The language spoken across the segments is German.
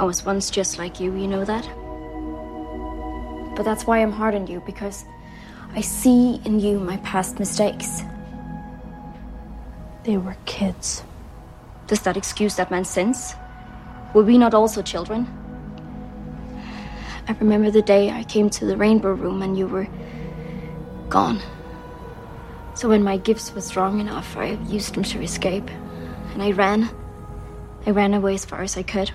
I was once just like you, you know that? But that's why I'm hard on you, because I see in you my past mistakes. They were kids. Does that excuse that man's sins? Were we not also children? I remember the day I came to the rainbow room and you were gone. So when my gifts were strong enough, I used them to escape. And I ran. I ran away as far as I could.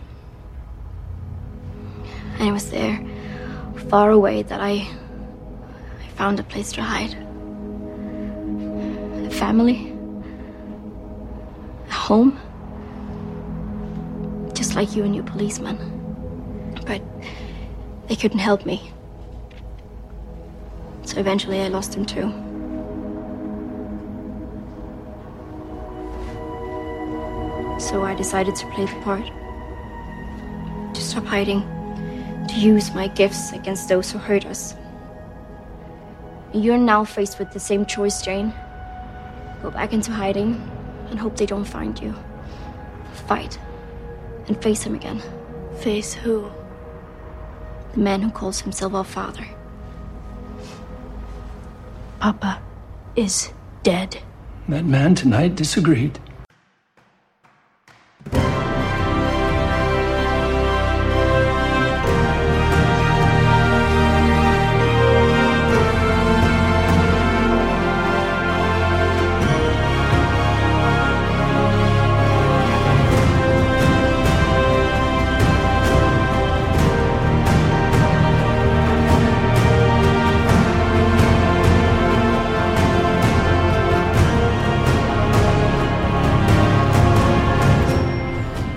And it was there, far away, that I I found a place to hide. A family. A home. Just like you and your policeman. But they couldn't help me. So eventually I lost him too. So I decided to play the part. To stop hiding. To use my gifts against those who hurt us. You're now faced with the same choice, Jane. Go back into hiding and hope they don't find you. Fight. And face him again. Face who? The man who calls himself our father. Papa is dead. That man tonight disagreed.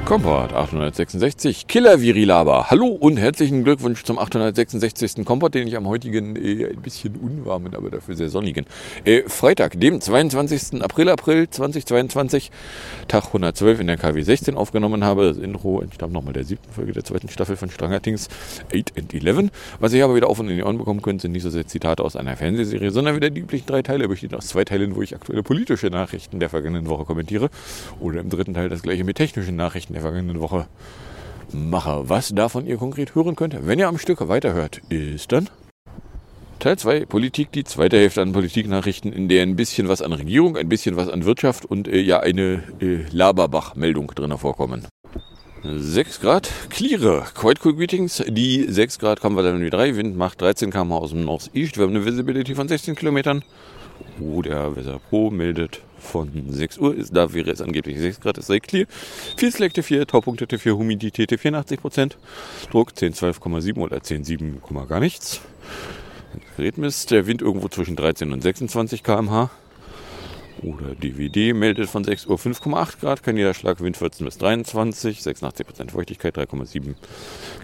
Kompott 866, Killer Virilaba. Hallo und herzlichen Glückwunsch zum 866. Kompott, den ich am heutigen äh, ein bisschen unwarmen, aber dafür sehr sonnigen äh, Freitag, dem 22. April, April 2022, Tag 112 in der KW 16 aufgenommen habe. Das Intro entstammt nochmal der siebten Folge der zweiten Staffel von Stranger Things 8 and 11. Was ihr aber wieder auf und in die Ohren bekommen könnt, sind nicht so sehr Zitate aus einer Fernsehserie, sondern wieder die üblichen drei Teile, bestehend aus zwei Teilen, wo ich aktuelle politische Nachrichten der vergangenen Woche kommentiere. Oder im dritten Teil das gleiche mit technischen Nachrichten der vergangenen Woche mache. Was davon ihr konkret hören könnt, wenn ihr am Stück weiterhört, ist dann Teil 2 Politik, die zweite Hälfte an Politiknachrichten, in der ein bisschen was an Regierung, ein bisschen was an Wirtschaft und äh, ja eine äh, Laberbach-Meldung drin vorkommen. 6 Grad, clear, quite cool greetings. Die 6 Grad kommen wir dann wie 3, Wind macht 13 km aus dem Northeast. Wir haben eine Visibility von 16 Kilometern. Oh, der Weser Pro meldet von 6 Uhr. Ist, da wäre es angeblich 6 Grad, ist sehr clear. Viel Slack T4, Taupunkte T4, Humidität T84%, Druck 10, 12,7 oder 10, 7, gar nichts. Gerät der Wind irgendwo zwischen 13 und 26 km/h. Oder DVD meldet von 6 Uhr 5,8 Grad, kein Niederschlag, Wind 14 bis 23, 86% Feuchtigkeit, 3,7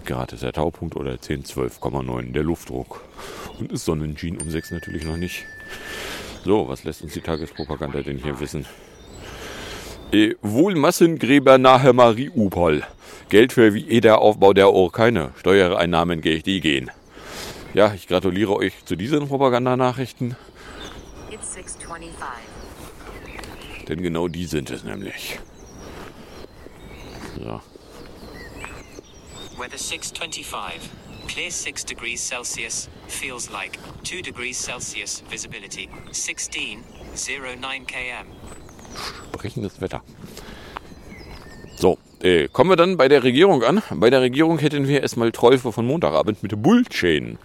Grad ist der Taupunkt oder 10, 12,9 der Luftdruck. Und ist Sonnenjean um 6 natürlich noch nicht. So, was lässt uns die Tagespropaganda denn hier wissen? Äh, wohl Massengräber nahe Mariupol. Geld für Wiederaufbau der Urkeine. Steuereinnahmen die gehen. Ja, ich gratuliere euch zu diesen Propagandanachrichten. Denn genau die sind es nämlich. So. Weather 625. Clear 6 degrees Celsius. Feels like 2 degrees Celsius. Visibility 16, 09 km. Sprechendes Wetter. So, äh, kommen wir dann bei der Regierung an. Bei der Regierung hätten wir erstmal Träufe von Montagabend mit Bullchain.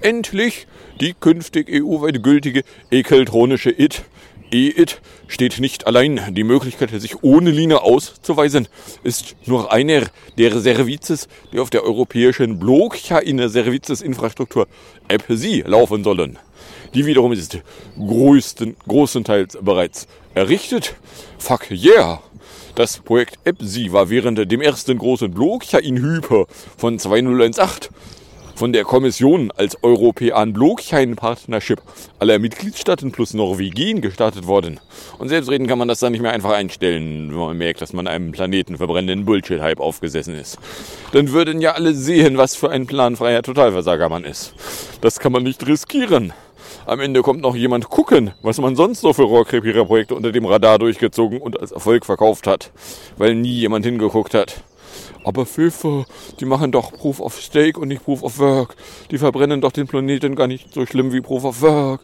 Endlich die künftig EU-weit gültige ekeltronische IT EIT steht nicht allein. Die Möglichkeit, sich ohne Linie auszuweisen, ist nur einer der Services, die auf der europäischen Blockchain-Services-Infrastruktur AppSi laufen sollen. Die wiederum ist größten, großenteils bereits errichtet. Fuck yeah! Das Projekt AppSi war während dem ersten großen Blockchain-Hyper von 2018 von der Kommission als Europäan Blockchain Partnership aller Mitgliedstaaten plus Norwegen gestartet worden. Und selbstredend kann man das dann nicht mehr einfach einstellen, wenn man merkt, dass man einem planetenverbrennenden Bullshit-Hype aufgesessen ist. Dann würden ja alle sehen, was für ein planfreier Totalversager man ist. Das kann man nicht riskieren. Am Ende kommt noch jemand gucken, was man sonst so für Rohrkrepiererprojekte unter dem Radar durchgezogen und als Erfolg verkauft hat, weil nie jemand hingeguckt hat. Aber Pfeffer, die machen doch Proof of Stake und nicht Proof of Work. Die verbrennen doch den Planeten gar nicht so schlimm wie Proof of Work.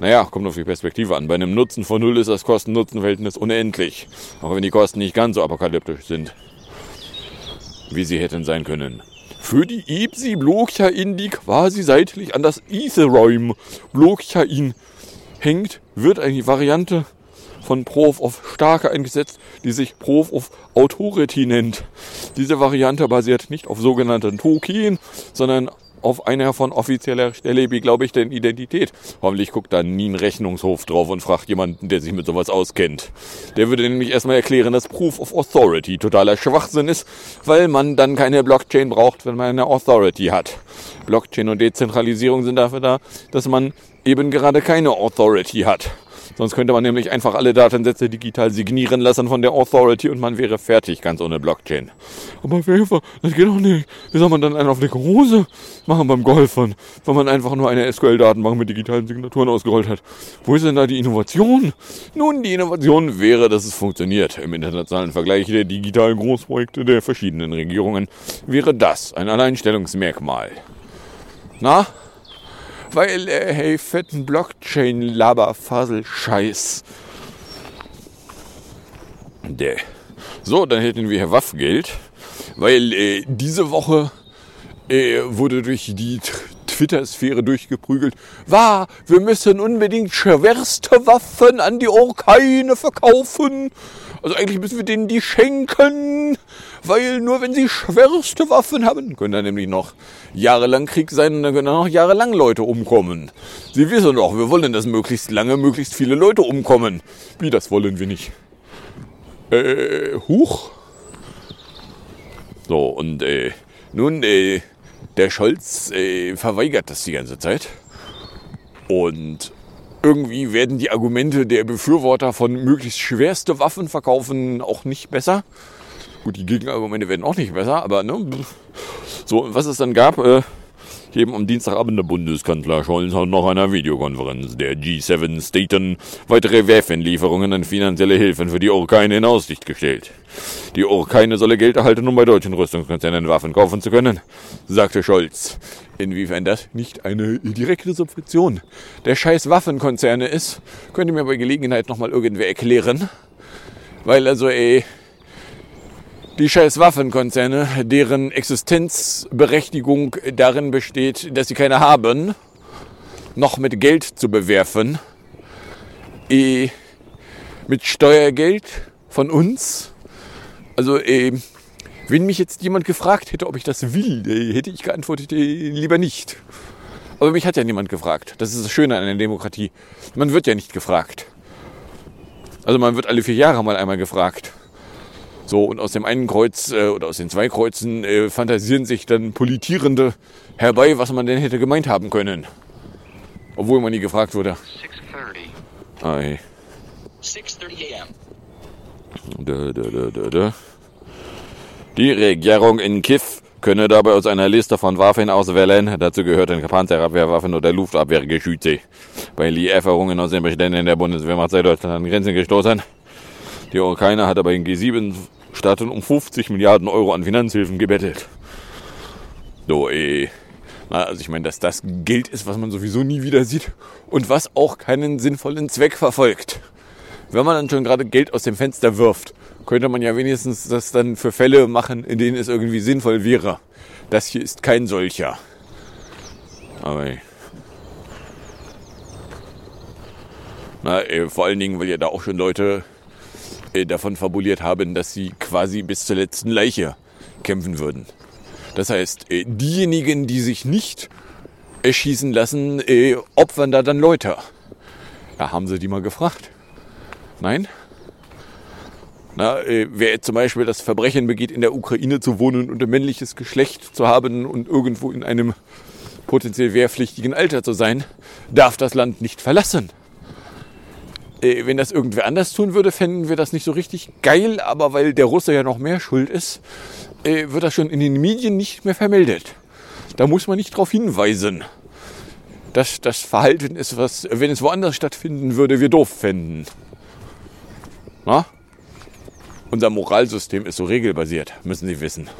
Naja, kommt auf die Perspektive an. Bei einem Nutzen von Null ist das Kosten-Nutzen-Verhältnis unendlich. Auch wenn die Kosten nicht ganz so apokalyptisch sind. Wie sie hätten sein können. Für die Ipsi Blokchain, die quasi seitlich an das Ethereum Blokchain hängt, wird eine Variante von Proof of Starke eingesetzt, die sich Proof of Authority nennt. Diese Variante basiert nicht auf sogenannten Token, sondern auf einer von offizieller Stelle beglaubigten Identität. Hoffentlich guckt da nie ein Rechnungshof drauf und fragt jemanden, der sich mit sowas auskennt. Der würde nämlich erstmal erklären, dass Proof of Authority totaler Schwachsinn ist, weil man dann keine Blockchain braucht, wenn man eine Authority hat. Blockchain und Dezentralisierung sind dafür da, dass man eben gerade keine Authority hat. Sonst könnte man nämlich einfach alle Datensätze digital signieren lassen von der Authority und man wäre fertig, ganz ohne Blockchain. Aber Pfeffer, das geht doch nicht. Wie soll man dann einen auf dicke Hose machen beim Golfern, wenn man einfach nur eine SQL-Datenbank mit digitalen Signaturen ausgerollt hat? Wo ist denn da die Innovation? Nun, die Innovation wäre, dass es funktioniert. Im internationalen Vergleich der digitalen Großprojekte der verschiedenen Regierungen wäre das ein Alleinstellungsmerkmal. Na, weil, äh, hey, fetten Blockchain-Laberfasel-Scheiß. Der. So, dann hätten wir hier Waffgeld, weil äh, diese Woche äh, wurde durch die Twitter-Sphäre durchgeprügelt. War, wir müssen unbedingt schwerste Waffen an die Orkane verkaufen. Also eigentlich müssen wir denen die schenken, weil nur wenn sie schwerste Waffen haben, können da nämlich noch jahrelang Krieg sein und dann können da noch jahrelang Leute umkommen. Sie wissen doch, wir wollen, dass möglichst lange, möglichst viele Leute umkommen. Wie, das wollen wir nicht. Äh, huch. So, und äh, nun, äh, der Scholz äh, verweigert das die ganze Zeit. Und irgendwie werden die Argumente der Befürworter von möglichst schwerste Waffen verkaufen auch nicht besser. Gut, die Gegenargumente werden auch nicht besser, aber ne, so, was es dann gab, äh, eben am Dienstagabend der Bundeskanzler Scholz hat noch einer Videokonferenz der G7-Staten weitere Waffenlieferungen und finanzielle Hilfen für die Ukraine in Aussicht gestellt. Die Ukraine solle Geld erhalten, um bei deutschen Rüstungskonzernen Waffen kaufen zu können, sagte Scholz. Inwiefern das nicht eine direkte Subvention der scheiß Waffenkonzerne ist, könnte mir bei Gelegenheit nochmal irgendwer erklären. Weil also, ey, die scheiß Waffenkonzerne, deren Existenzberechtigung darin besteht, dass sie keine haben, noch mit Geld zu bewerfen, eh, mit Steuergeld von uns. Also, eh, wenn mich jetzt jemand gefragt hätte, ob ich das will, eh, hätte ich geantwortet, eh, lieber nicht. Aber mich hat ja niemand gefragt. Das ist das Schöne an einer Demokratie. Man wird ja nicht gefragt. Also man wird alle vier Jahre mal einmal gefragt. So, und aus dem einen Kreuz äh, oder aus den zwei Kreuzen äh, fantasieren sich dann Politierende herbei, was man denn hätte gemeint haben können. Obwohl man nie gefragt wurde. 6.30. Ei. 6.30 a.m. Da, da, da, da, da. Die Regierung in Kiew könne dabei aus einer Liste von Waffen auswählen. Dazu gehörten Panzerabwehrwaffen oder Luftabwehrgeschütze. Bei Lieferungen aus den Beständen der Bundeswehrmacht sei Deutschland an Grenzen gestoßen. Die Ukraine hat aber in G7-Staaten um 50 Milliarden Euro an Finanzhilfen gebettelt. So, eh. Na, also ich meine, dass das Geld ist, was man sowieso nie wieder sieht und was auch keinen sinnvollen Zweck verfolgt. Wenn man dann schon gerade Geld aus dem Fenster wirft, könnte man ja wenigstens das dann für Fälle machen, in denen es irgendwie sinnvoll wäre. Das hier ist kein solcher. Aber eh. na, eh, vor allen Dingen, weil ja da auch schon Leute davon fabuliert haben, dass sie quasi bis zur letzten Leiche kämpfen würden. Das heißt, äh, diejenigen, die sich nicht erschießen lassen, äh, opfern da dann Leute. Ja, haben sie die mal gefragt? Nein? Na, äh, wer zum Beispiel das Verbrechen begeht, in der Ukraine zu wohnen und ein männliches Geschlecht zu haben und irgendwo in einem potenziell wehrpflichtigen Alter zu sein, darf das Land nicht verlassen. Äh, wenn das irgendwer anders tun würde, fänden wir das nicht so richtig geil, aber weil der Russe ja noch mehr schuld ist, äh, wird das schon in den Medien nicht mehr vermeldet. Da muss man nicht darauf hinweisen, dass das Verhalten ist, was, wenn es woanders stattfinden würde, wir doof fänden. Na? unser Moralsystem ist so regelbasiert, müssen Sie wissen.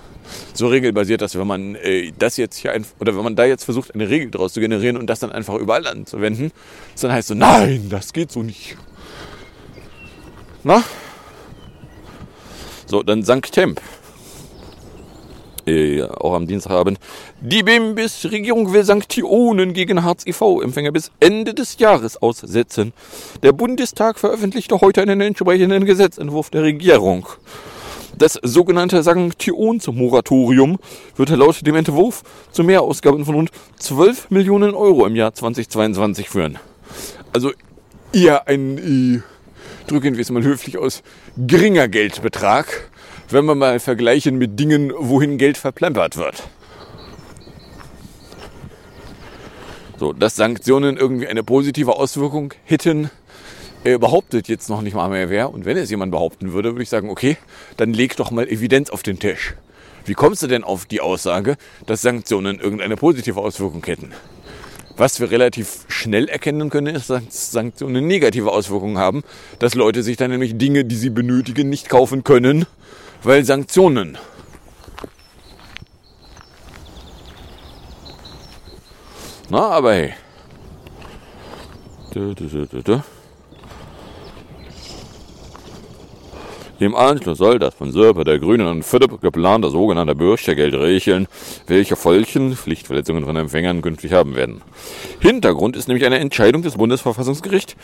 So regelbasiert, dass wenn man äh, das jetzt hier ein, oder wenn man da jetzt versucht, eine Regel daraus zu generieren und das dann einfach überall anzuwenden, dann heißt so, nein, das geht so nicht. Na? So, dann Sankt Temp. Äh, auch am Dienstagabend. Die BIMBIS-Regierung will Sanktionen gegen Hartz-IV-Empfänger bis Ende des Jahres aussetzen. Der Bundestag veröffentlichte heute einen entsprechenden Gesetzentwurf der Regierung. Das sogenannte Sanktionsmoratorium wird laut dem Entwurf zu Mehrausgaben von rund 12 Millionen Euro im Jahr 2022 führen. Also eher ein, äh, drücken wir es mal höflich aus, geringer Geldbetrag wenn wir mal vergleichen mit Dingen, wohin Geld verplempert wird. So, dass Sanktionen irgendwie eine positive Auswirkung hätten, er behauptet jetzt noch nicht mal mehr wer. Und wenn es jemand behaupten würde, würde ich sagen, okay, dann leg doch mal Evidenz auf den Tisch. Wie kommst du denn auf die Aussage, dass Sanktionen irgendeine positive Auswirkung hätten? Was wir relativ schnell erkennen können, ist, dass Sanktionen negative Auswirkungen haben, dass Leute sich dann nämlich Dinge, die sie benötigen, nicht kaufen können weil Sanktionen. Na, aber hey. Im Anschluss soll das von Sörper der Grünen und FIDP geplante sogenannte Bürgergeld regeln, welche Folgen Pflichtverletzungen von Empfängern künftig haben werden. Hintergrund ist nämlich eine Entscheidung des Bundesverfassungsgerichts.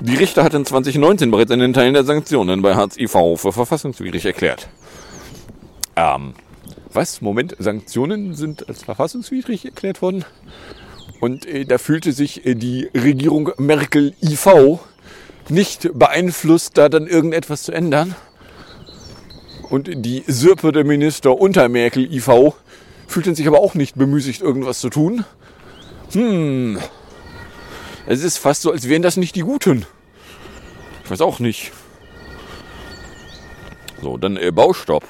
Die Richter hatten 2019 bereits einen Teil der Sanktionen bei Hartz IV für verfassungswidrig erklärt. Ähm, was? Moment, Sanktionen sind als verfassungswidrig erklärt worden? Und äh, da fühlte sich äh, die Regierung Merkel IV nicht beeinflusst, da dann irgendetwas zu ändern. Und die Sirpe Minister unter Merkel IV fühlten sich aber auch nicht bemüßigt, irgendwas zu tun. Hm. Es ist fast so, als wären das nicht die Guten. Ich weiß auch nicht. So, dann äh, Baustopp.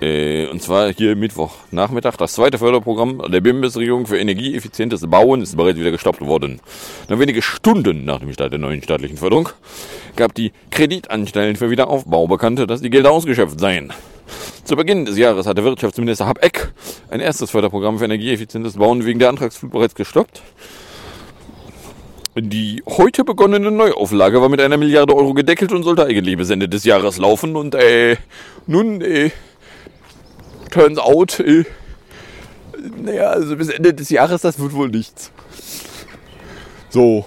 Äh, und zwar hier Mittwochnachmittag. Das zweite Förderprogramm der Bundesregierung für energieeffizientes Bauen ist bereits wieder gestoppt worden. Nur wenige Stunden nach dem Start der neuen staatlichen Förderung gab die Kreditanstellen für Wiederaufbau bekannte, dass die Gelder ausgeschöpft seien. Zu Beginn des Jahres hatte Wirtschaftsminister Habeck ein erstes Förderprogramm für energieeffizientes Bauen wegen der Antragsflut bereits gestoppt. Die heute begonnene Neuauflage war mit einer Milliarde Euro gedeckelt und sollte eigentlich bis Ende des Jahres laufen. Und äh, nun äh, turns out, äh, naja, also bis Ende des Jahres, das wird wohl nichts. So.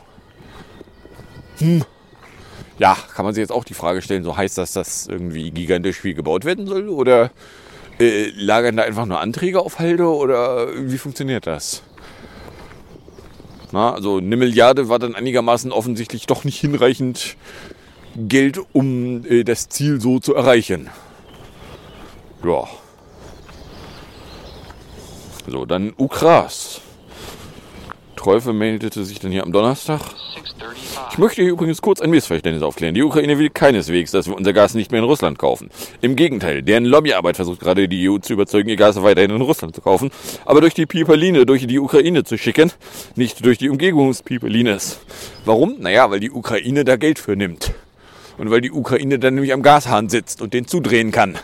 Hm. Ja, kann man sich jetzt auch die Frage stellen, so heißt das, dass irgendwie gigantisch viel gebaut werden soll? Oder äh, lagern da einfach nur Anträge auf Halde? Oder wie funktioniert das? Na, also eine Milliarde war dann einigermaßen offensichtlich doch nicht hinreichend Geld, um äh, das Ziel so zu erreichen. Ja. So, dann Ukras. Teufel meldete sich dann hier am Donnerstag. Ich möchte hier übrigens kurz ein Missverständnis aufklären. Die Ukraine will keineswegs, dass wir unser Gas nicht mehr in Russland kaufen. Im Gegenteil, deren Lobbyarbeit versucht gerade die EU zu überzeugen, ihr Gas weiterhin in Russland zu kaufen, aber durch die Pipeline durch die Ukraine zu schicken, nicht durch die Umgebungspipelines. Warum? Naja, weil die Ukraine da Geld für nimmt. Und weil die Ukraine dann nämlich am Gashahn sitzt und den zudrehen kann.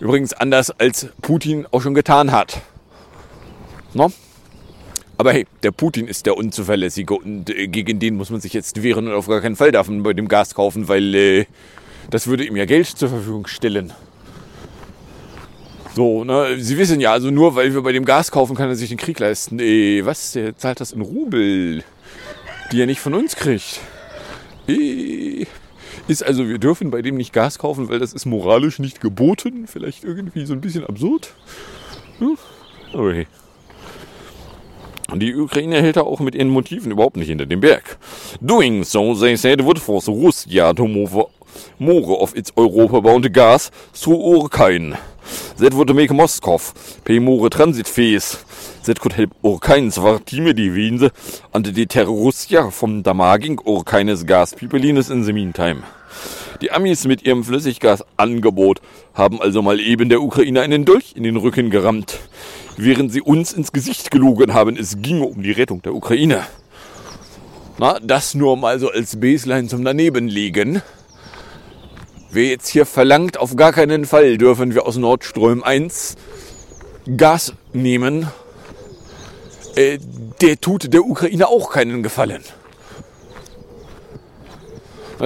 Übrigens anders als Putin auch schon getan hat. No? Aber hey, der Putin ist der Unzuverlässige und äh, gegen den muss man sich jetzt wehren und auf gar keinen Fall darf man bei dem Gas kaufen, weil äh, das würde ihm ja Geld zur Verfügung stellen. So, ne, Sie wissen ja, also nur weil wir bei dem Gas kaufen, kann er sich den Krieg leisten. Äh, was? Der zahlt das in Rubel, die er nicht von uns kriegt. Äh, ist also, wir dürfen bei dem nicht Gas kaufen, weil das ist moralisch nicht geboten. Vielleicht irgendwie so ein bisschen absurd. Hm? Hey. Die Ukraine hält da auch mit ihren Motiven überhaupt nicht hinter dem Berg. Doing so, they said, would force Russia to move more of its Europa-bound gas through Urkain. That would make Moscow pay more transit fees. That could help Urkain svartime divide and deter Russia from damaging Urkaines gas pipelines in the meantime. Die Amis mit ihrem Flüssiggasangebot haben also mal eben der Ukraine einen Dolch in den Rücken gerammt während sie uns ins Gesicht gelogen haben, es ginge um die Rettung der Ukraine. Na, das nur mal so als Baseline zum Danebenlegen. wer jetzt hier verlangt, auf gar keinen Fall dürfen wir aus Nordström 1 Gas nehmen, äh, der tut der Ukraine auch keinen Gefallen.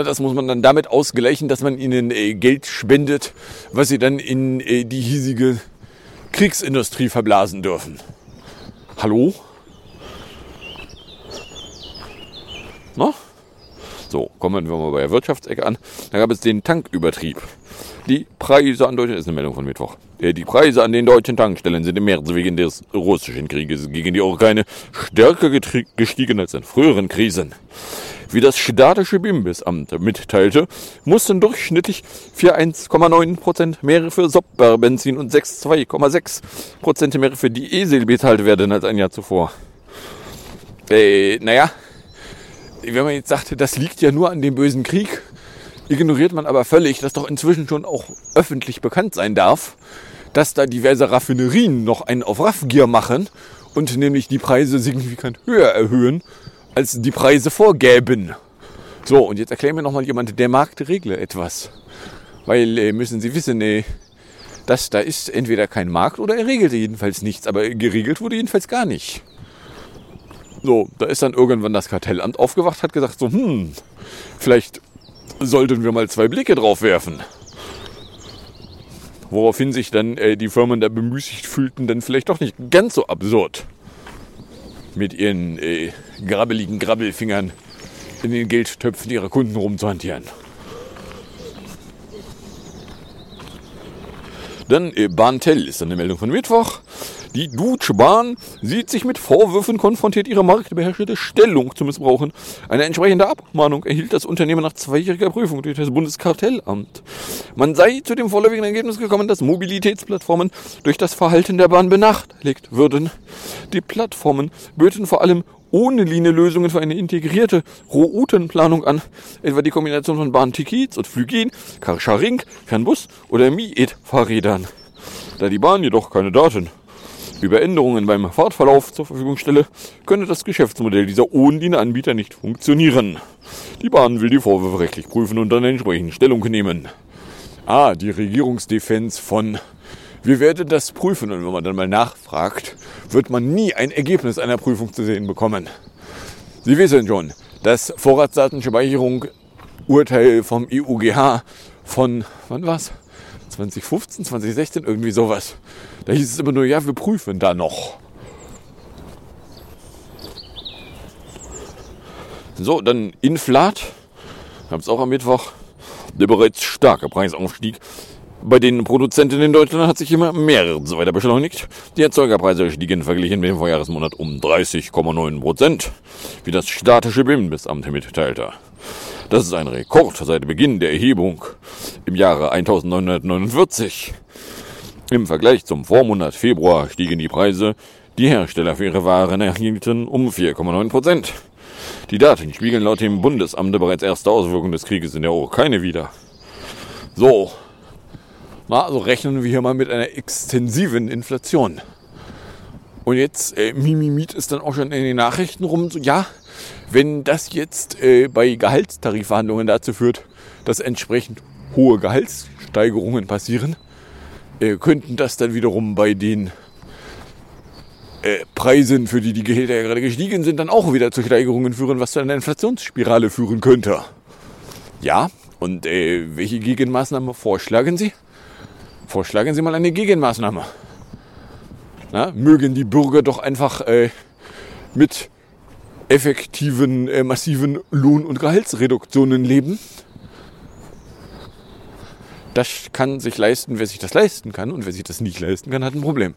Das muss man dann damit ausgleichen, dass man ihnen äh, Geld spendet, was sie dann in äh, die hiesige Kriegsindustrie verblasen dürfen. Hallo? Na? So, kommen wir mal bei der Wirtschaftsecke an. Da gab es den Tankübertrieb. Die Preise an deutschen, ist eine Meldung von Mittwoch. Äh, Die Preise an den deutschen Tankstellen sind im März wegen des russischen Krieges gegen die Ukraine stärker gestiegen als in früheren Krisen. Wie das städtische Bimbisamt mitteilte, mussten durchschnittlich 4,1,9% mehr für Sopper-Benzin und 6,2,6% mehr für Diesel bezahlt werden als ein Jahr zuvor. Äh, naja, wenn man jetzt sagt, das liegt ja nur an dem bösen Krieg, ignoriert man aber völlig, dass doch inzwischen schon auch öffentlich bekannt sein darf, dass da diverse Raffinerien noch einen auf Raffgier machen und nämlich die Preise signifikant höher erhöhen, als die Preise vorgäben. So, und jetzt erklärt mir noch mal jemand, der Markt regle etwas. Weil äh, müssen Sie wissen, äh, dass da ist entweder kein Markt oder er regelte jedenfalls nichts, aber geregelt wurde jedenfalls gar nicht. So, da ist dann irgendwann das Kartellamt aufgewacht, hat gesagt so, hm, vielleicht sollten wir mal zwei Blicke drauf werfen. Woraufhin sich dann äh, die Firmen da bemüßigt fühlten, dann vielleicht doch nicht ganz so absurd mit ihren äh, grabbeligen Grabbelfingern in den Geldtöpfen ihrer Kunden rumzuhantieren. Dann Bahntel ist eine Meldung von Mittwoch. Die Deutsche Bahn sieht sich mit Vorwürfen konfrontiert, ihre marktbeherrschende Stellung zu missbrauchen. Eine entsprechende Abmahnung erhielt das Unternehmen nach zweijähriger Prüfung durch das Bundeskartellamt. Man sei zu dem vorläufigen Ergebnis gekommen, dass Mobilitätsplattformen durch das Verhalten der Bahn benachteiligt würden. Die Plattformen böten vor allem ohne Linie-Lösungen für eine integrierte Routenplanung an, etwa die Kombination von Bahntickets und Flügin, Carsharing, Fernbus oder Miet-Fahrrädern. Da die Bahn jedoch keine Daten über Änderungen beim Fahrtverlauf zur Verfügung stelle, könne das Geschäftsmodell dieser Ohnlinie-Anbieter nicht funktionieren. Die Bahn will die Vorwürfe rechtlich prüfen und dann entsprechend Stellung nehmen. Ah, die Regierungsdefense von wir werden das prüfen und wenn man dann mal nachfragt, wird man nie ein Ergebnis einer Prüfung zu sehen bekommen. Sie wissen schon, das Vorratsdatenspeicherung Urteil vom EUGH von, wann war's? 2015, 2016, irgendwie sowas. Da hieß es immer nur, ja, wir prüfen da noch. So, dann Inflat. Gab es auch am Mittwoch. Der bereits starke Preisaufstieg bei den Produzenten in Deutschland hat sich immer mehr so weiter beschleunigt. Die Erzeugerpreise stiegen verglichen mit dem Vorjahresmonat um 30,9 Prozent, wie das statische Bimbisamt mitteilte. Das ist ein Rekord seit Beginn der Erhebung im Jahre 1949. Im Vergleich zum Vormonat Februar stiegen die Preise, die Hersteller für ihre Waren erhielten, um 4,9 Prozent. Die Daten spiegeln laut dem Bundesamt bereits erste Auswirkungen des Krieges in der Ukraine wider. So, also rechnen wir hier mal mit einer extensiven Inflation. Und jetzt, äh, Mimimit ist dann auch schon in den Nachrichten rum, so, ja, wenn das jetzt äh, bei Gehaltstarifverhandlungen dazu führt, dass entsprechend hohe Gehaltssteigerungen passieren, äh, könnten das dann wiederum bei den äh, Preisen, für die die Gehälter ja gerade gestiegen sind, dann auch wieder zu Steigerungen führen, was zu einer Inflationsspirale führen könnte. Ja, und äh, welche Gegenmaßnahme vorschlagen Sie? Vorschlagen Sie mal eine Gegenmaßnahme. Na, mögen die Bürger doch einfach äh, mit effektiven, äh, massiven Lohn- und Gehaltsreduktionen leben. Das kann sich leisten, wer sich das leisten kann. Und wer sich das nicht leisten kann, hat ein Problem.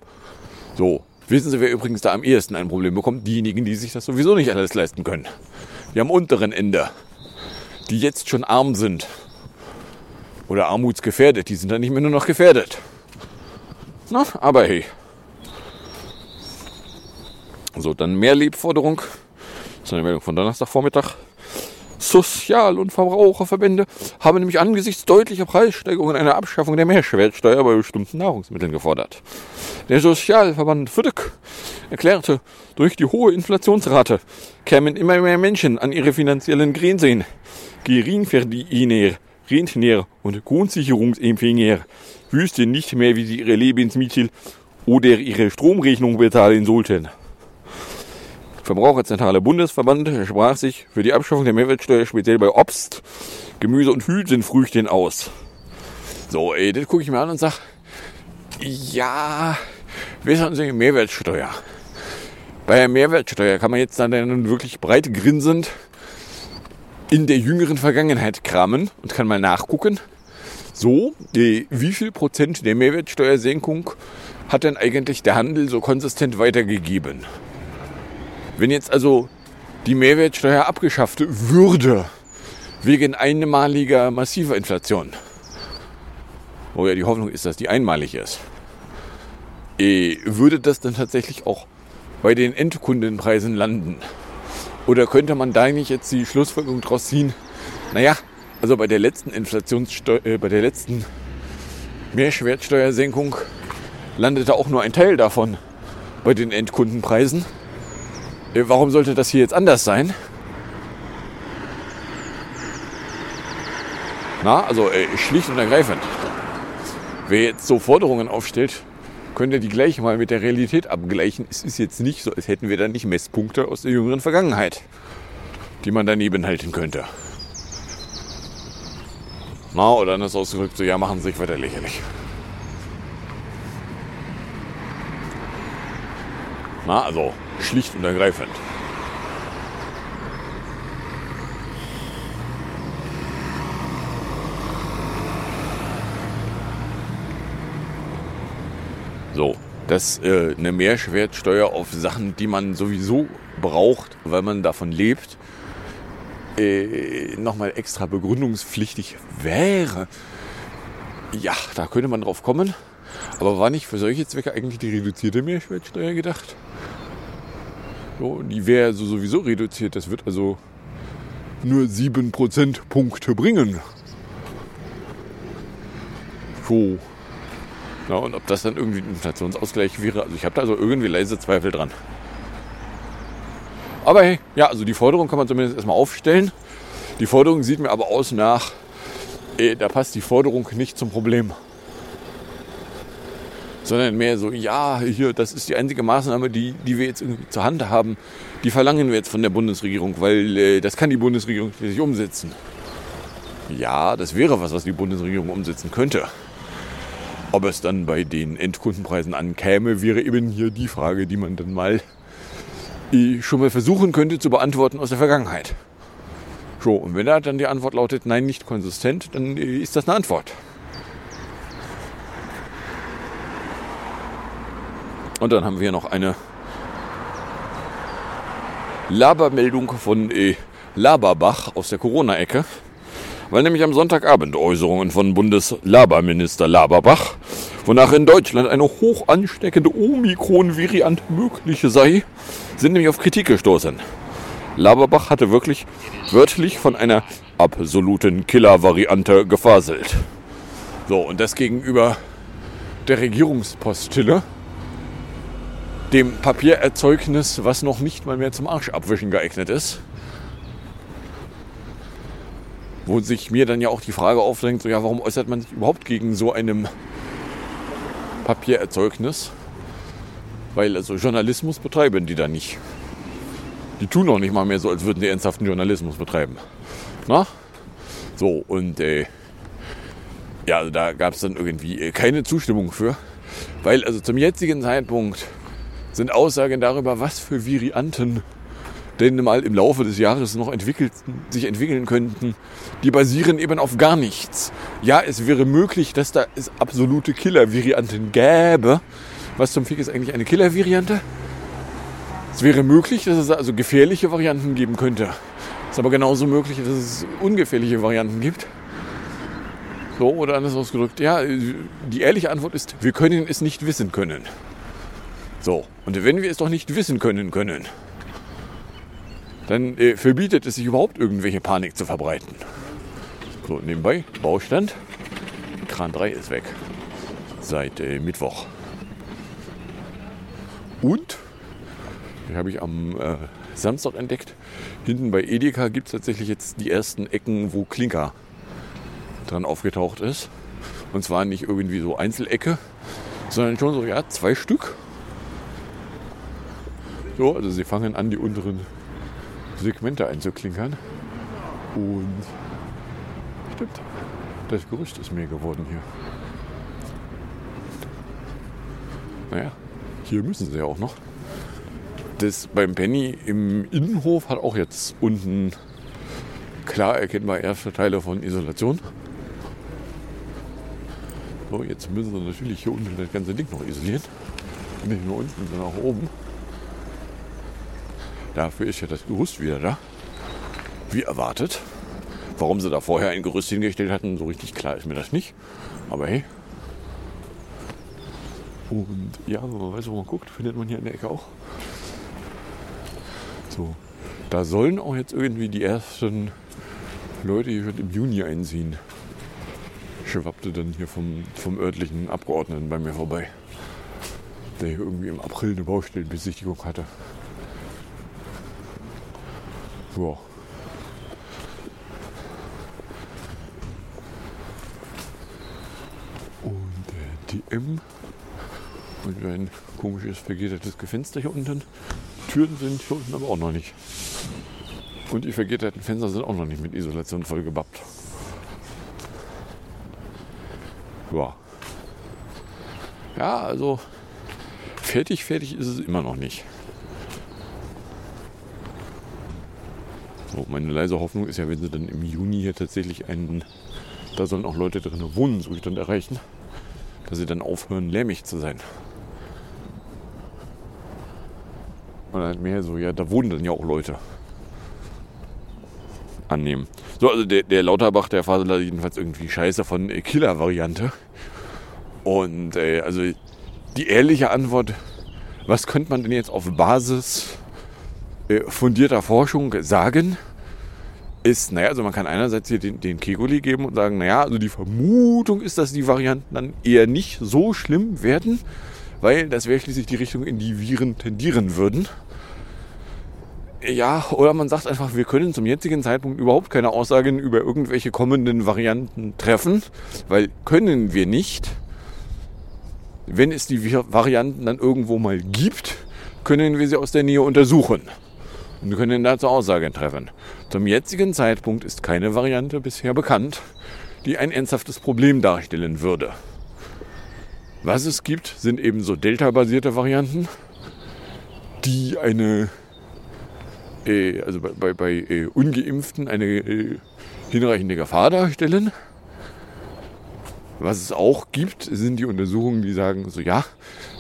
So, wissen Sie, wer übrigens da am ehesten ein Problem bekommt? Diejenigen, die sich das sowieso nicht alles leisten können. Die am unteren Ende, die jetzt schon arm sind oder armutsgefährdet, die sind dann nicht mehr nur noch gefährdet. Na, aber hey. So, dann mehr Lebforderung. Das ist eine Meldung von Donnerstagvormittag. Sozial- und Verbraucherverbände haben nämlich angesichts deutlicher Preissteigerungen eine Abschaffung der Mehrwertsteuer bei bestimmten Nahrungsmitteln gefordert. Der Sozialverband FDK erklärte, durch die hohe Inflationsrate kämen immer mehr Menschen an ihre finanziellen Grenzen. Geringverdiener Rentner und Grundsicherungsempfänger wüssten nicht mehr, wie sie ihre Lebensmittel oder ihre Stromrechnung bezahlen sollten. Verbraucherzentrale Bundesverband sprach sich für die Abschaffung der Mehrwertsteuer speziell bei Obst, Gemüse und Hülsenfrüchten aus. So, ey, das gucke ich mir an und sag, ja, wissen Sie, Mehrwertsteuer. Bei der Mehrwertsteuer kann man jetzt dann wirklich breit grinsend in der jüngeren Vergangenheit kramen und kann mal nachgucken. So, wie viel Prozent der Mehrwertsteuersenkung hat denn eigentlich der Handel so konsistent weitergegeben? Wenn jetzt also die Mehrwertsteuer abgeschafft würde, wegen einmaliger massiver Inflation, wo ja die Hoffnung ist, dass die einmalig ist, eh, würde das dann tatsächlich auch bei den Endkundenpreisen landen? Oder könnte man da nicht jetzt die Schlussfolgerung draus ziehen? Naja, also bei der letzten Inflationssteuer, äh, bei der letzten Mehrwertsteuersenkung landete auch nur ein Teil davon bei den Endkundenpreisen. Äh, warum sollte das hier jetzt anders sein? Na, also äh, schlicht und ergreifend. Wer jetzt so Forderungen aufstellt, könnte die gleich mal mit der Realität abgleichen. Es ist jetzt nicht so, als hätten wir dann nicht Messpunkte aus der jüngeren Vergangenheit, die man daneben halten könnte. Na, oder anders ausgedrückt, so ja, machen sich weiter lächerlich. Na, also schlicht und ergreifend. So, dass äh, eine Mehrwertsteuer auf Sachen, die man sowieso braucht, weil man davon lebt, äh, nochmal extra begründungspflichtig wäre. Ja, da könnte man drauf kommen. Aber war nicht für solche Zwecke eigentlich die reduzierte Mehrwertsteuer gedacht? So, die wäre also sowieso reduziert. Das wird also nur 7 Prozentpunkte bringen. So, ja, und ob das dann irgendwie ein Inflationsausgleich wäre, also ich habe da also irgendwie leise Zweifel dran. Aber hey, ja, also die Forderung kann man zumindest erstmal aufstellen. Die Forderung sieht mir aber aus nach, eh, da passt die Forderung nicht zum Problem. Sondern mehr so, ja, hier, das ist die einzige Maßnahme, die, die wir jetzt irgendwie zur Hand haben. Die verlangen wir jetzt von der Bundesregierung, weil äh, das kann die Bundesregierung nicht umsetzen. Ja, das wäre was, was die Bundesregierung umsetzen könnte. Ob es dann bei den Endkundenpreisen ankäme, wäre eben hier die Frage, die man dann mal äh, schon mal versuchen könnte zu beantworten aus der Vergangenheit. So, und wenn da dann die Antwort lautet, nein, nicht konsistent, dann äh, ist das eine Antwort. Und dann haben wir noch eine Labermeldung von äh, Laberbach aus der Corona-Ecke weil nämlich am Sonntagabend Äußerungen von Bundeslaberminister Laberbach, wonach in Deutschland eine hoch ansteckende Omikron-Variante möglich sei, sind nämlich auf Kritik gestoßen. Laberbach hatte wirklich wörtlich von einer absoluten Killer-Variante gefaselt. So, und das gegenüber der Regierungspostille, dem Papiererzeugnis, was noch nicht mal mehr zum Arschabwischen geeignet ist. Wo sich mir dann ja auch die Frage aufdrängt, so ja, warum äußert man sich überhaupt gegen so einem Papiererzeugnis? Weil also Journalismus betreiben die da nicht. Die tun auch nicht mal mehr so, als würden sie ernsthaften Journalismus betreiben. Na? So, und äh, ja, also da gab es dann irgendwie äh, keine Zustimmung für. Weil also zum jetzigen Zeitpunkt sind Aussagen darüber, was für Varianten denn mal im Laufe des Jahres noch entwickelt, sich entwickeln könnten, die basieren eben auf gar nichts. Ja, es wäre möglich, dass da es absolute Killer-Varianten gäbe. Was zum Fick ist eigentlich eine Killer-Variante? Es wäre möglich, dass es also gefährliche Varianten geben könnte. Es ist aber genauso möglich, dass es ungefährliche Varianten gibt. So, oder anders ausgedrückt, ja, die ehrliche Antwort ist, wir können es nicht wissen können. So, und wenn wir es doch nicht wissen können können, dann äh, verbietet es sich überhaupt irgendwelche Panik zu verbreiten. So, nebenbei, Baustand. Kran 3 ist weg. Seit äh, Mittwoch. Und, den habe ich am äh, Samstag entdeckt, hinten bei Edeka gibt es tatsächlich jetzt die ersten Ecken, wo Klinker dran aufgetaucht ist. Und zwar nicht irgendwie so Einzelecke, sondern schon so, ja, zwei Stück. So, also sie fangen an, die unteren Segmente einzuklinkern. Und stimmt, das Gerüst ist mehr geworden hier. Naja, hier müssen sie ja auch noch. Das beim Penny im Innenhof hat auch jetzt unten klar erkennbar erste Teile von Isolation. So, jetzt müssen sie natürlich hier unten das ganze Ding noch isolieren. Nicht nur unten, sondern auch oben. Dafür ist ja das Gerüst wieder da. Wie erwartet. Warum sie da vorher ein Gerüst hingestellt hatten, so richtig klar ist mir das nicht. Aber hey. Und ja, wenn man weiß, wo man guckt, findet man hier in der Ecke auch. So. Da sollen auch jetzt irgendwie die ersten Leute hier im Juni einziehen. Schwappte dann hier vom, vom örtlichen Abgeordneten bei mir vorbei. Der hier irgendwie im April eine Baustellenbesichtigung hatte. Ja. Und der DM und ein komisches vergittertes Fenster hier unten. Türen sind hier unten aber auch noch nicht. Und die vergitterten Fenster sind auch noch nicht mit Isolation vollgebappt. Ja. Ja, also fertig, fertig ist es immer noch nicht. So, meine leise Hoffnung ist ja, wenn sie dann im Juni hier tatsächlich einen, da sollen auch Leute drin wohnen, Zustand erreichen, dass sie dann aufhören, lärmig zu sein. Und halt mehr so, ja, da wohnen dann ja auch Leute. Annehmen. So, also der, der Lauterbach, der faselt jedenfalls irgendwie scheiße von äh, Killer-Variante. Und äh, also die ehrliche Antwort, was könnte man denn jetzt auf Basis fundierter Forschung sagen, ist, naja, also man kann einerseits hier den, den Kegoli geben und sagen, naja, also die Vermutung ist, dass die Varianten dann eher nicht so schlimm werden, weil das wäre schließlich die Richtung, in die Viren tendieren würden. Ja, oder man sagt einfach, wir können zum jetzigen Zeitpunkt überhaupt keine Aussagen über irgendwelche kommenden Varianten treffen, weil können wir nicht. Wenn es die Varianten dann irgendwo mal gibt, können wir sie aus der Nähe untersuchen und können dazu Aussagen treffen. Zum jetzigen Zeitpunkt ist keine Variante bisher bekannt, die ein ernsthaftes Problem darstellen würde. Was es gibt, sind eben so Delta-basierte Varianten, die eine, äh, also bei, bei, bei äh, Ungeimpften eine äh, hinreichende Gefahr darstellen. Was es auch gibt, sind die Untersuchungen, die sagen, so ja,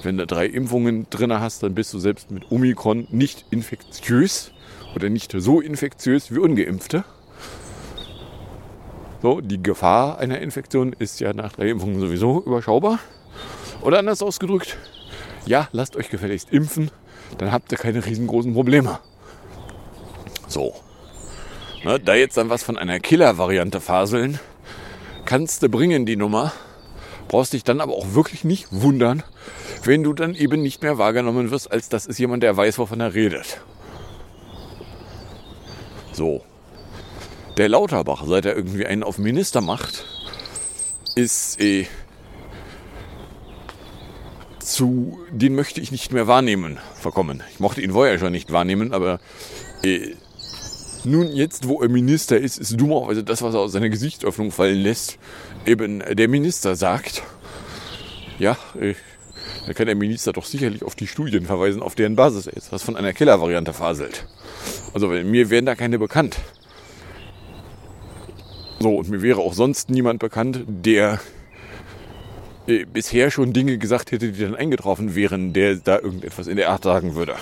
wenn du drei Impfungen drin hast, dann bist du selbst mit Omikron nicht infektiös oder nicht so infektiös wie ungeimpfte. So, die Gefahr einer Infektion ist ja nach drei Impfungen sowieso überschaubar. Oder anders ausgedrückt, ja, lasst euch gefälligst impfen, dann habt ihr keine riesengroßen Probleme. So. Ne, da jetzt dann was von einer Killer-Variante faseln, kannst du bringen, die Nummer. Brauchst dich dann aber auch wirklich nicht wundern, wenn du dann eben nicht mehr wahrgenommen wirst, als das ist jemand, der weiß, wovon er redet. So. Der Lauterbach, seit er irgendwie einen auf Minister macht, ist eh, zu, den möchte ich nicht mehr wahrnehmen, verkommen. Ich mochte ihn vorher schon nicht wahrnehmen, aber äh, nun jetzt, wo er Minister ist, ist dummerweise das, was er aus seiner Gesichtsöffnung fallen lässt, eben der Minister sagt. Ja, äh, da kann der Minister doch sicherlich auf die Studien verweisen, auf deren Basis er jetzt was von einer Killer-Variante faselt. Also mir wären da keine bekannt. So, und mir wäre auch sonst niemand bekannt, der äh, bisher schon Dinge gesagt hätte, die dann eingetroffen wären, der da irgendetwas in der Art sagen würde.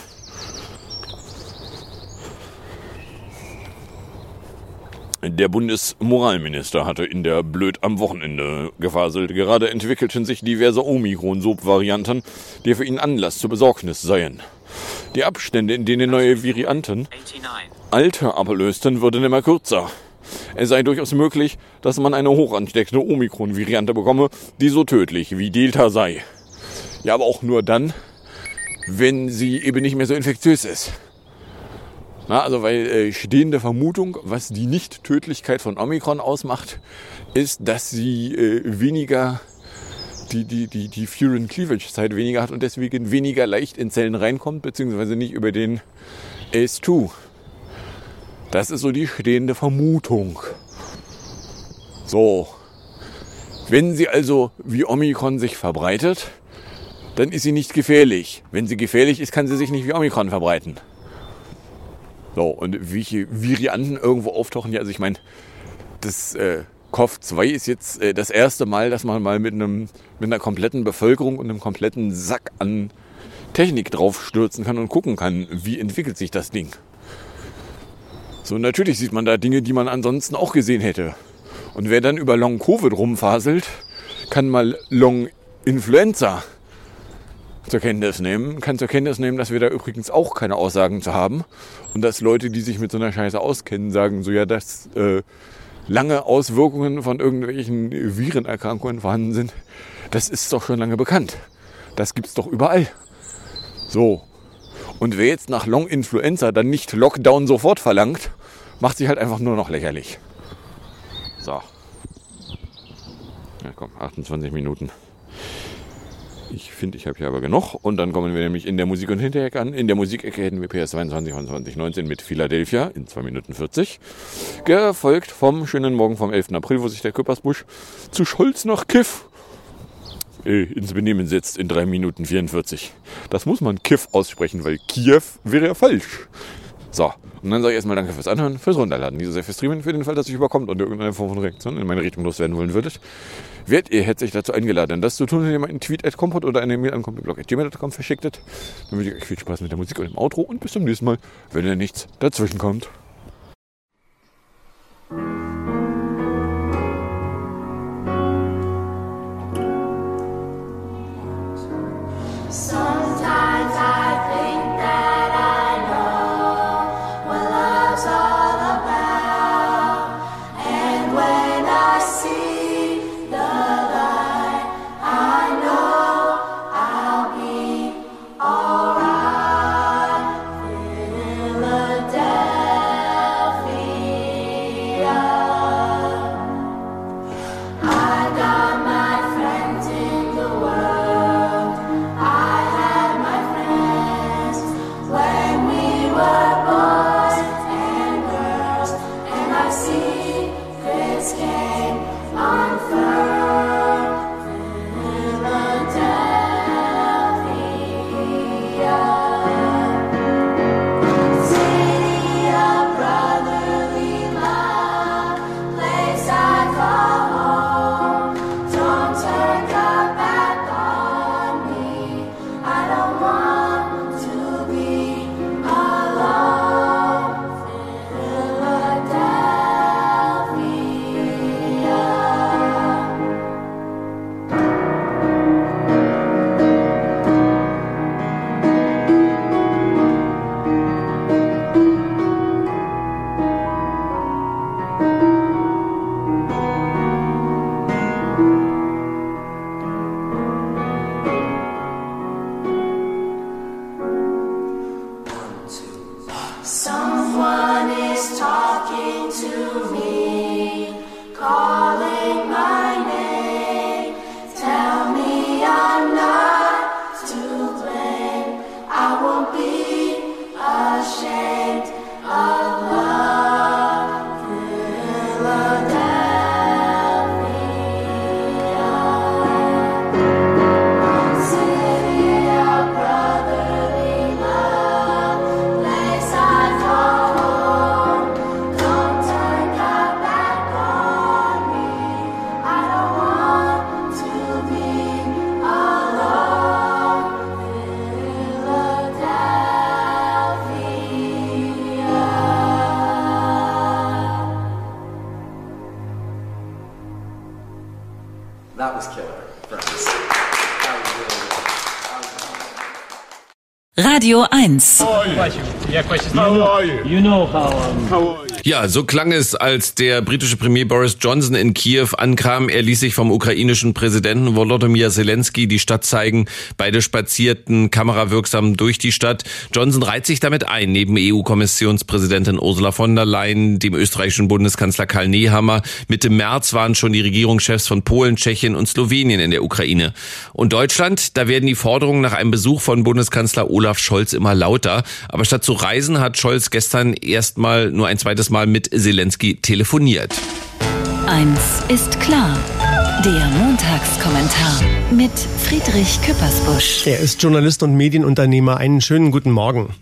Der Bundesmoralminister hatte in der Blöd am Wochenende gefaselt. Gerade entwickelten sich diverse Omikron-Sub-Varianten, die für ihn Anlass zur Besorgnis seien. Die Abstände, in denen neue Varianten alte ablösten, würden immer kürzer. Es sei durchaus möglich, dass man eine hochansteckende Omikron-Variante bekomme, die so tödlich wie Delta sei. Ja, aber auch nur dann, wenn sie eben nicht mehr so infektiös ist. Na, also weil äh, stehende Vermutung, was die Nicht-Tödlichkeit von Omikron ausmacht, ist, dass sie äh, weniger die, die, die, die Furin Cleavage Zeit weniger hat und deswegen weniger leicht in Zellen reinkommt, beziehungsweise nicht über den ACE2. Das ist so die stehende Vermutung. So. Wenn sie also wie Omikron sich verbreitet, dann ist sie nicht gefährlich. Wenn sie gefährlich ist, kann sie sich nicht wie Omikron verbreiten. So, und welche Varianten irgendwo auftauchen, ja, also ich meine, das äh, COV2 ist jetzt äh, das erste Mal, dass man mal mit, einem, mit einer kompletten Bevölkerung und einem kompletten Sack an Technik draufstürzen kann und gucken kann, wie entwickelt sich das Ding. So, natürlich sieht man da Dinge, die man ansonsten auch gesehen hätte. Und wer dann über Long Covid rumfaselt, kann mal Long Influenza zur Kenntnis nehmen, kann zur Kenntnis nehmen, dass wir da übrigens auch keine Aussagen zu haben und dass Leute, die sich mit so einer Scheiße auskennen, sagen so, ja, dass äh, lange Auswirkungen von irgendwelchen Virenerkrankungen vorhanden sind, das ist doch schon lange bekannt. Das gibt's doch überall. So. Und wer jetzt nach Long Influenza dann nicht Lockdown sofort verlangt, macht sich halt einfach nur noch lächerlich. So. Ja, komm, 28 Minuten. Ich finde, ich habe hier aber genug. Und dann kommen wir nämlich in der Musik- und Hinterecke an. In der Musikecke hätten wir PS 22 von 2019 mit Philadelphia in 2 Minuten 40. Gefolgt vom schönen Morgen vom 11. April, wo sich der Küppersbusch zu Scholz nach Kiff äh, ins Benehmen setzt in 3 Minuten 44. Das muss man Kiff aussprechen, weil Kiew wäre ja falsch. So, und dann sage ich erstmal danke fürs Anhören, fürs Runterladen, diese sehr fürs Streamen, für den Fall, dass ich überkommt und irgendeine Form von Reaktion in meine Richtung loswerden wollen würdet. Werdet ihr herzlich dazu eingeladen, das zu tun, indem ihr einen Tweet at Kompot oder eine Mail an kompotblog.gmail.com verschicktet. Dann wünsche ich euch viel Spaß mit der Musik und dem Outro und bis zum nächsten Mal, wenn ihr nichts dazwischen kommt. 1. How are you? Yeah, question. How are you? You know how. Um... How are you? Ja, so klang es, als der britische Premier Boris Johnson in Kiew ankam. Er ließ sich vom ukrainischen Präsidenten Volodymyr Zelensky die Stadt zeigen. Beide spazierten kamerawirksam durch die Stadt. Johnson reiht sich damit ein, neben EU-Kommissionspräsidentin Ursula von der Leyen, dem österreichischen Bundeskanzler Karl Nehammer. Mitte März waren schon die Regierungschefs von Polen, Tschechien und Slowenien in der Ukraine. Und Deutschland, da werden die Forderungen nach einem Besuch von Bundeskanzler Olaf Scholz immer lauter. Aber statt zu reisen hat Scholz gestern erstmal nur ein zweites Mal mit Zelensky telefoniert. Eins ist klar. Der Montagskommentar mit Friedrich Küppersbusch. Er ist Journalist und Medienunternehmer. Einen schönen guten Morgen.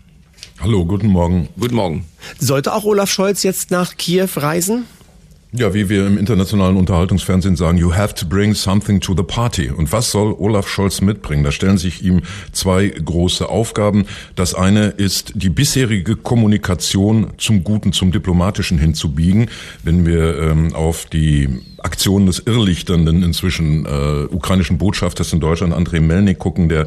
Hallo, guten Morgen. Guten Morgen. Sollte auch Olaf Scholz jetzt nach Kiew reisen? Ja, wie wir im internationalen Unterhaltungsfernsehen sagen, you have to bring something to the party. Und was soll Olaf Scholz mitbringen? Da stellen sich ihm zwei große Aufgaben. Das eine ist, die bisherige Kommunikation zum Guten, zum Diplomatischen hinzubiegen. Wenn wir ähm, auf die Aktion des irrlichternden inzwischen äh, ukrainischen Botschafters in Deutschland, Andrei Melnik, gucken, der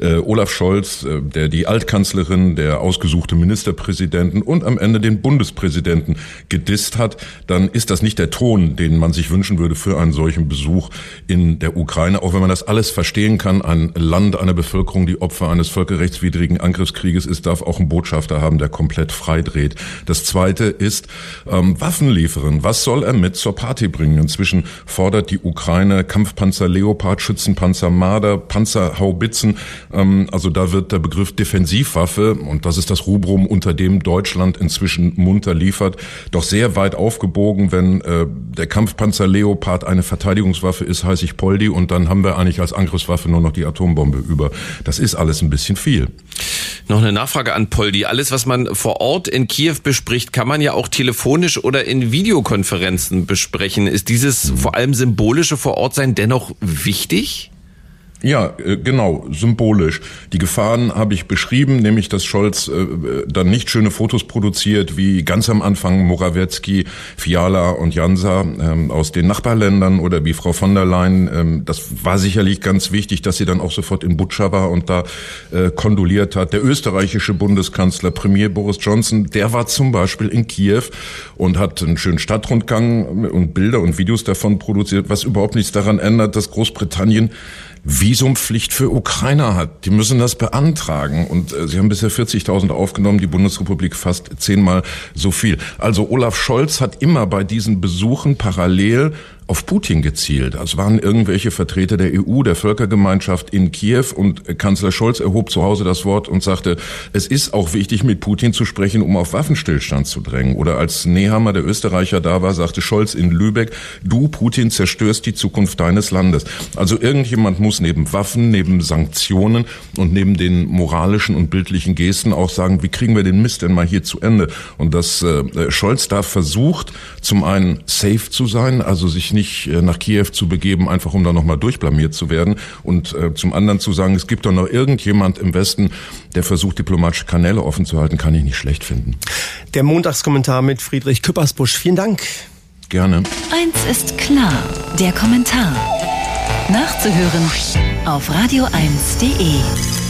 äh, Olaf Scholz, äh, der die Altkanzlerin, der ausgesuchte Ministerpräsidenten und am Ende den Bundespräsidenten gedisst hat, dann ist das nicht der Ton, den man sich wünschen würde für einen solchen Besuch in der Ukraine, auch wenn man das alles verstehen kann. Ein Land, eine Bevölkerung, die Opfer eines völkerrechtswidrigen Angriffskrieges ist, darf auch einen Botschafter haben, der komplett freidreht. Das zweite ist ähm, Waffen liefern. Was soll er mit zur Party bringen? Inzwischen fordert die Ukraine Kampfpanzer Leopard, Schützenpanzer Marder, Panzerhaubitzen. Ähm, also da wird der Begriff Defensivwaffe, und das ist das Rubrum, unter dem Deutschland inzwischen munter liefert, doch sehr weit aufgebogen. Wenn äh, der Kampfpanzer Leopard eine Verteidigungswaffe ist, heiße ich Poldi und dann haben wir eigentlich als Angriffswaffe nur noch die Atombombe über. Das ist alles ein bisschen viel. Noch eine Nachfrage an Poldi. Alles, was man vor Ort in Kiew bespricht, kann man ja auch telefonisch oder in Videokonferenzen besprechen. Ist dieses vor allem symbolische Vorortsein dennoch wichtig? Ja, äh, genau, symbolisch. Die Gefahren habe ich beschrieben, nämlich dass Scholz äh, dann nicht schöne Fotos produziert, wie ganz am Anfang Morawiecki, Fiala und Jansa ähm, aus den Nachbarländern oder wie Frau von der Leyen. Ähm, das war sicherlich ganz wichtig, dass sie dann auch sofort in Butscha war und da äh, kondoliert hat. Der österreichische Bundeskanzler, Premier Boris Johnson, der war zum Beispiel in Kiew und hat einen schönen Stadtrundgang und Bilder und Videos davon produziert, was überhaupt nichts daran ändert, dass Großbritannien Visumpflicht für Ukrainer hat. Die müssen das beantragen. Und äh, sie haben bisher 40.000 aufgenommen, die Bundesrepublik fast zehnmal so viel. Also Olaf Scholz hat immer bei diesen Besuchen parallel auf Putin gezielt. Es waren irgendwelche Vertreter der EU, der Völkergemeinschaft in Kiew und Kanzler Scholz erhob zu Hause das Wort und sagte, es ist auch wichtig, mit Putin zu sprechen, um auf Waffenstillstand zu drängen. Oder als Nehammer, der Österreicher, da war, sagte Scholz in Lübeck, du, Putin, zerstörst die Zukunft deines Landes. Also irgendjemand muss neben Waffen, neben Sanktionen und neben den moralischen und bildlichen Gesten auch sagen, wie kriegen wir den Mist denn mal hier zu Ende? Und dass äh, Scholz da versucht, zum einen safe zu sein, also sich nicht äh, nach Kiew zu begeben, einfach um da nochmal durchblamiert zu werden. Und äh, zum anderen zu sagen, es gibt doch noch irgendjemand im Westen, der versucht, diplomatische Kanäle offen zu halten, kann ich nicht schlecht finden. Der Montagskommentar mit Friedrich Küppersbusch. Vielen Dank. Gerne. Eins ist klar, der Kommentar. Nachzuhören auf radio1.de.